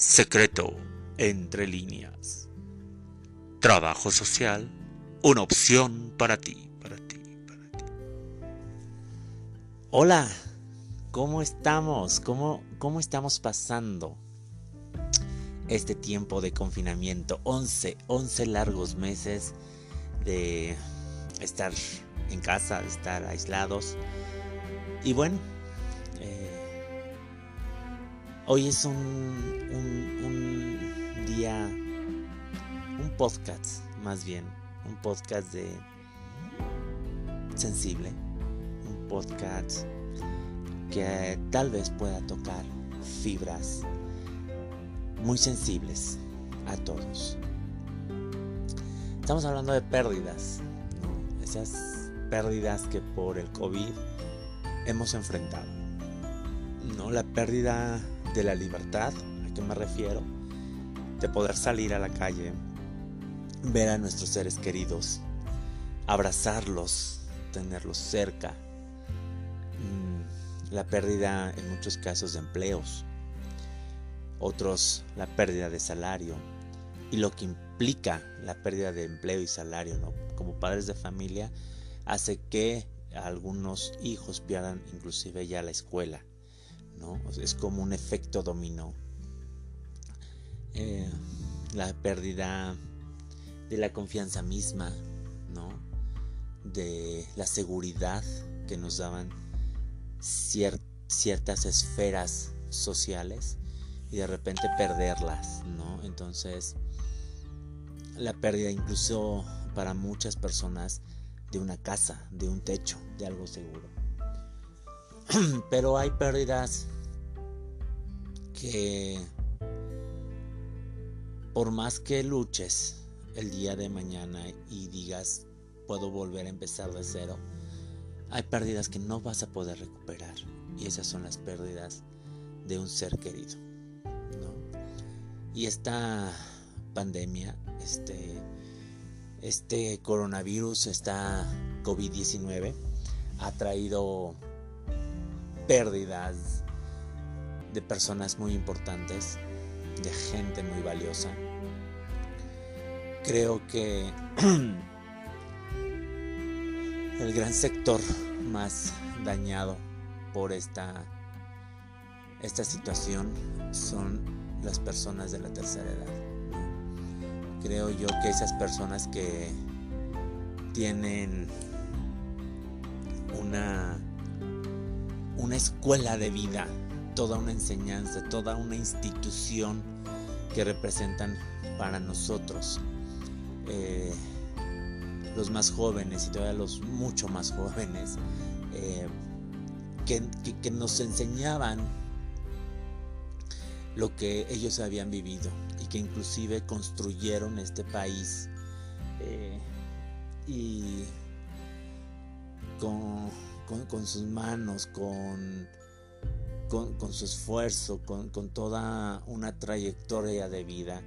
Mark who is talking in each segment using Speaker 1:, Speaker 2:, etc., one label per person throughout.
Speaker 1: Secreto entre líneas. Trabajo social, una opción para ti, para ti, para ti.
Speaker 2: Hola, ¿cómo estamos? ¿Cómo, cómo estamos pasando este tiempo de confinamiento? 11, 11 largos meses de estar en casa, de estar aislados. Y bueno, Hoy es un, un, día, un podcast más bien, un podcast de sensible, un podcast que tal vez pueda tocar fibras muy sensibles a todos. Estamos hablando de pérdidas, esas pérdidas que por el COVID hemos enfrentado. ¿no? La pérdida de la libertad, ¿a qué me refiero? De poder salir a la calle, ver a nuestros seres queridos, abrazarlos, tenerlos cerca. Mm, la pérdida en muchos casos de empleos, otros la pérdida de salario y lo que implica la pérdida de empleo y salario, ¿no? Como padres de familia hace que algunos hijos pierdan inclusive ya la escuela es como un efecto dominó. Eh, la pérdida de la confianza misma, ¿no? De la seguridad que nos daban ciertas esferas sociales y de repente perderlas, ¿no? Entonces, la pérdida incluso para muchas personas de una casa, de un techo, de algo seguro. Pero hay pérdidas que por más que luches el día de mañana y digas puedo volver a empezar de cero, hay pérdidas que no vas a poder recuperar y esas son las pérdidas de un ser querido. Y esta pandemia, este, este coronavirus, esta COVID-19 ha traído pérdidas de personas muy importantes, de gente muy valiosa. Creo que el gran sector más dañado por esta, esta situación son las personas de la tercera edad. Creo yo que esas personas que tienen una una escuela de vida, toda una enseñanza, toda una institución que representan para nosotros. Eh, los más jóvenes y todavía los mucho más jóvenes eh, que, nos enseñaban lo que ellos habían vivido y que inclusive construyeron este país eh, y con con, sus manos, con, con, su esfuerzo, con, toda una trayectoria de vida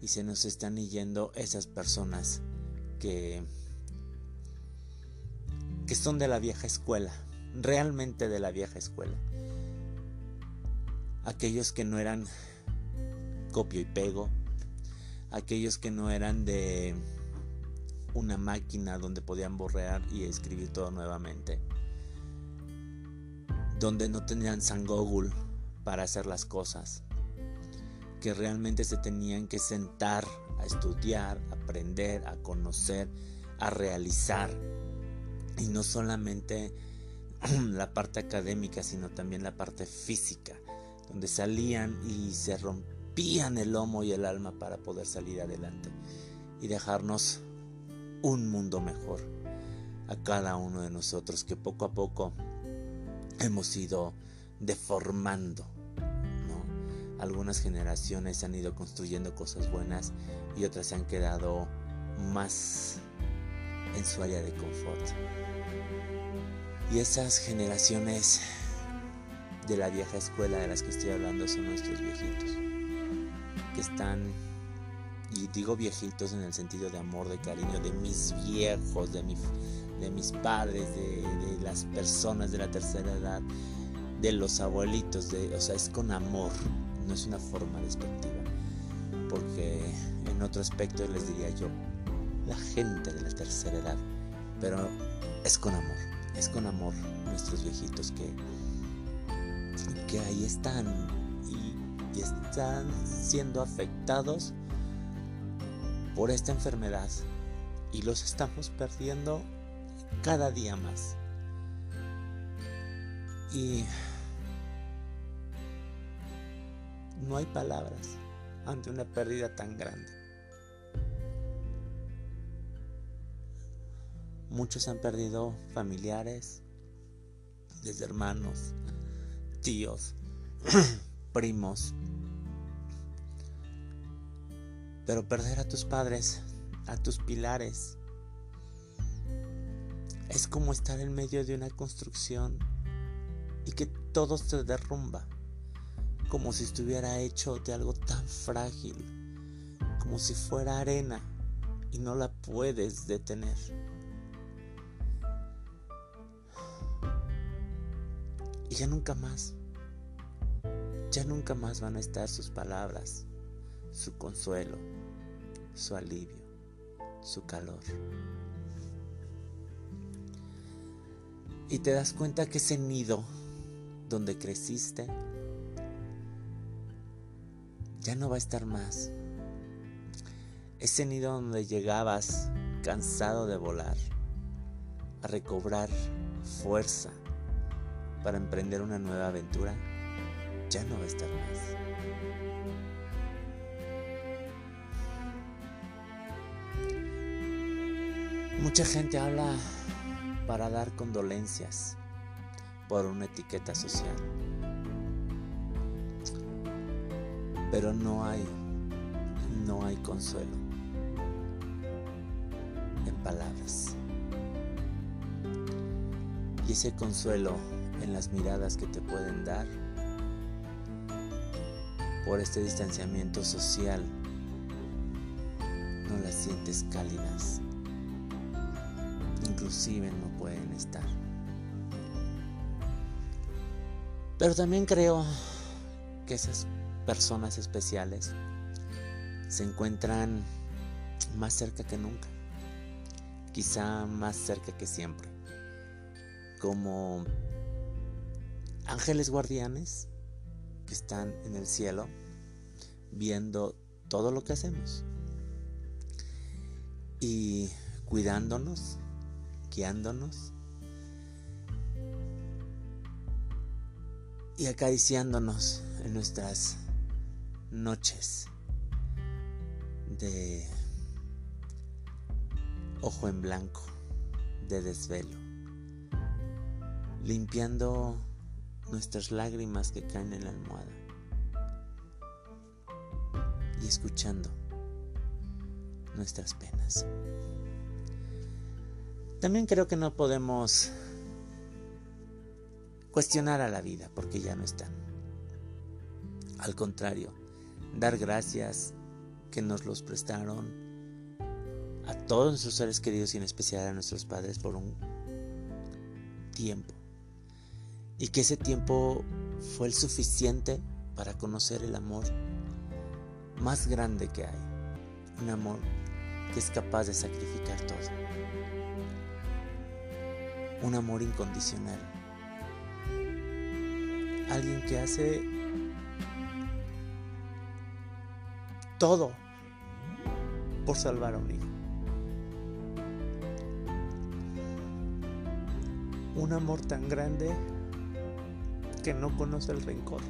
Speaker 2: y se nos están yendo esas personas que, que son de la vieja escuela, realmente de la vieja escuela. Aquellos que no eran copio y pego, aquellos que no eran de una máquina donde podían borrar y escribir todo nuevamente donde no tenían San para hacer las cosas, que realmente se tenían que sentar a estudiar, aprender, a conocer, a realizar, y no solamente la parte académica, sino también la parte física, donde salían y se rompían el lomo y el alma para poder salir adelante y dejarnos un mundo mejor a cada uno de nosotros que poco a poco hemos ido deformando. Algunas generaciones han ido construyendo cosas buenas y otras se han quedado más en su área de confort. Y esas generaciones de la vieja escuela de las que estoy hablando son nuestros viejitos, que están, y digo viejitos en el sentido de amor, de cariño, de mis viejos, de mi de mis padres, de, las personas de la tercera edad, de los abuelitos, de, o sea, es con amor, no es una forma despectiva, porque en otro aspecto les diría yo, la gente de la tercera edad, pero es con amor, es con amor nuestros viejitos que, que ahí están y, y están siendo afectados por esta enfermedad y los estamos perdiendo cada día más. Y no hay palabras ante una pérdida tan grande. Muchos han perdido familiares, desde hermanos, tíos, primos. Pero perder a tus padres, a tus pilares, es como estar en medio de una construcción y que todo se derrumba, como si estuviera hecho de algo tan frágil, como si fuera arena y no la puedes detener. Y ya nunca más, ya nunca más van a estar sus palabras, su consuelo, su alivio, su calor. Y te das cuenta que ese nido donde creciste ya no va a estar más. Ese nido donde llegabas cansado de volar, a recobrar fuerza para emprender una nueva aventura, ya no va a estar más. Mucha gente habla para dar condolencias por una etiqueta social. Pero no hay, no hay consuelo en palabras. Y ese consuelo en las miradas que te pueden dar por este distanciamiento social no las sientes cálidas inclusive no pueden estar. Pero también creo que esas personas especiales se encuentran más cerca que nunca, quizá más cerca que siempre, como ángeles guardianes que están en el cielo viendo todo lo que hacemos y cuidándonos y acariciándonos en nuestras noches de ojo en blanco, de desvelo, limpiando nuestras lágrimas que caen en la almohada y escuchando nuestras penas. También creo que no podemos cuestionar a la vida porque ya no están. Al contrario, dar gracias que nos los prestaron a todos nuestros seres queridos y en especial a nuestros padres por un tiempo. Y que ese tiempo fue el suficiente para conocer el amor más grande que hay. Un amor que es capaz de sacrificar todo un amor incondicional. Alguien que hace todo por salvar a un hijo. Un amor tan grande que no conoce el rencor.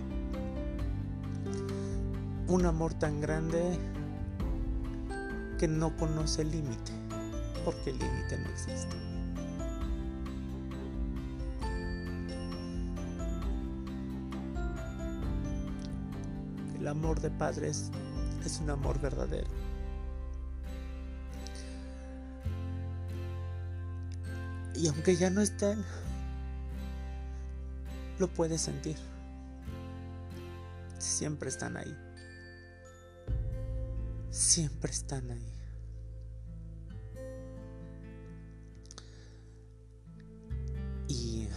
Speaker 2: Un amor tan grande que no conoce el límite, porque el límite no existe. Amor de padres es un amor verdadero. Y aunque ya no estén, lo puedes sentir. Siempre están ahí. Siempre están ahí. Y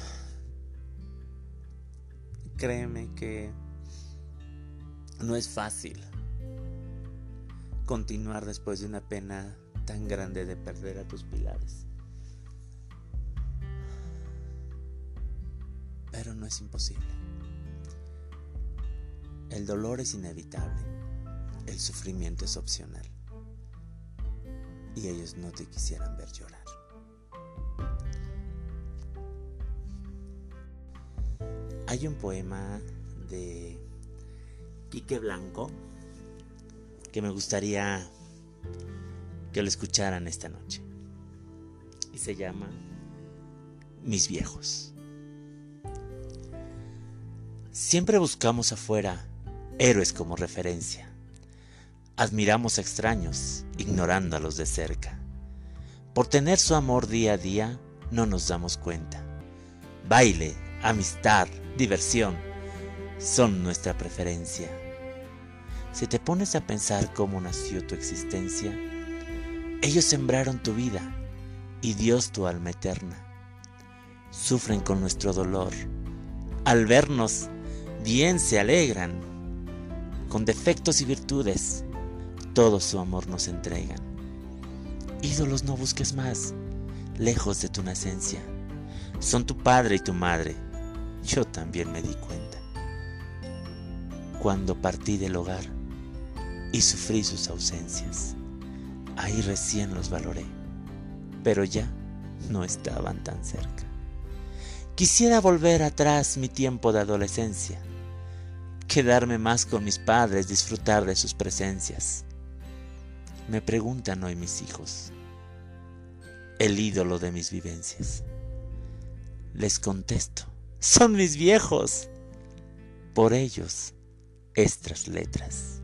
Speaker 2: créeme que No es fácil continuar después de una pena tan grande de perder a tus pilares. Pero no es imposible. El dolor es inevitable. El sufrimiento es opcional. Y ellos no te quisieran ver llorar. Hay un poema de Quique Blanco que me gustaría que lo escucharan esta noche. Y se llama Mis viejos. Siempre buscamos afuera héroes como referencia. Admiramos a extraños, ignorando a los de cerca. Por tener su amor día a día, no nos damos cuenta. Baile, amistad, diversión, son nuestra preferencia. Si te pones a pensar cómo nació tu existencia, ellos sembraron tu vida y Dios tu alma eterna. Sufren con nuestro dolor. Al vernos, bien se alegran. Con defectos y virtudes, todo su amor nos entregan. Ídolos no busques más, lejos de tu nacencia. Son tu padre y tu madre. Yo también me di cuenta. Cuando partí del hogar, y sufrí sus ausencias. Ahí recién los valoré, pero ya no estaban tan cerca. Quisiera volver atrás mi tiempo de adolescencia, quedarme más con mis padres, disfrutar de sus presencias. Me preguntan hoy mis hijos, el ídolo de mis vivencias. Les contesto, son mis viejos. Por ellos, estas letras.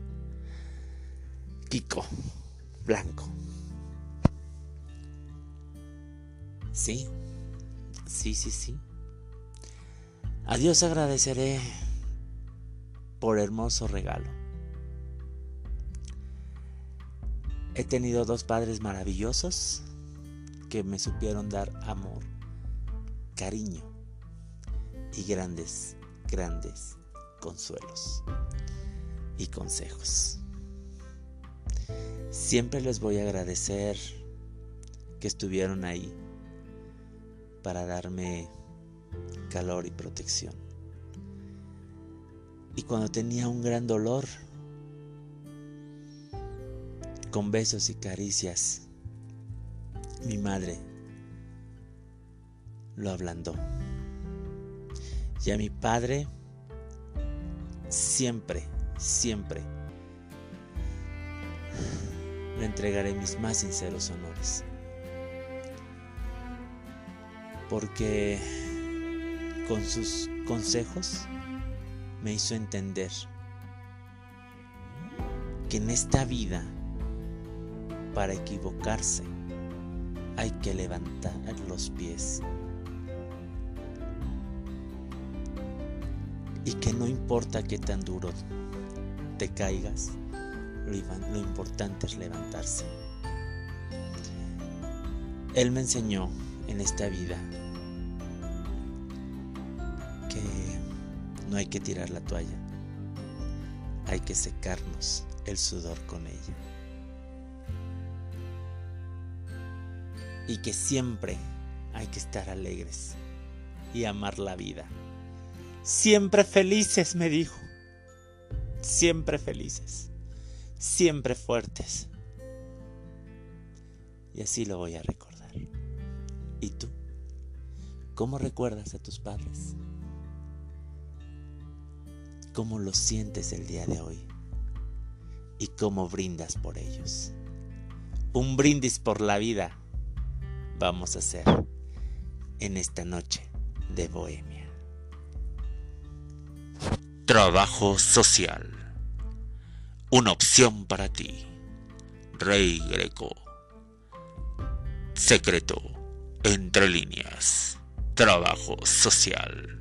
Speaker 2: Pico Blanco. Sí, sí, sí, sí. A Dios agradeceré por hermoso regalo. He tenido dos padres maravillosos que me supieron dar amor, cariño y grandes, grandes consuelos y consejos. Siempre les voy a agradecer que estuvieron ahí para darme calor y protección. Y cuando tenía un gran dolor, con besos y caricias, mi madre lo ablandó. Y a mi padre siempre, siempre le entregaré mis más sinceros honores. Porque con sus consejos me hizo entender que en esta vida, para equivocarse, hay que levantar los pies. Y que no importa qué tan duro te caigas, lo, importante es levantarse. Él me enseñó en esta vida que no hay que tirar la toalla, hay que secarnos el sudor con ella. Y que siempre hay que estar alegres y amar la vida. Siempre felices, me dijo. Siempre felices siempre fuertes. Y así lo voy a recordar. ¿Y tú? ¿Cómo recuerdas a tus padres? ¿Cómo los sientes el día de hoy? ¿Y cómo brindas por ellos? Un brindis por la vida vamos a hacer en esta noche de Bohemia.
Speaker 1: Trabajo social una opción para ti. Rey Greco. Secreto. Entre líneas. Trabajo social.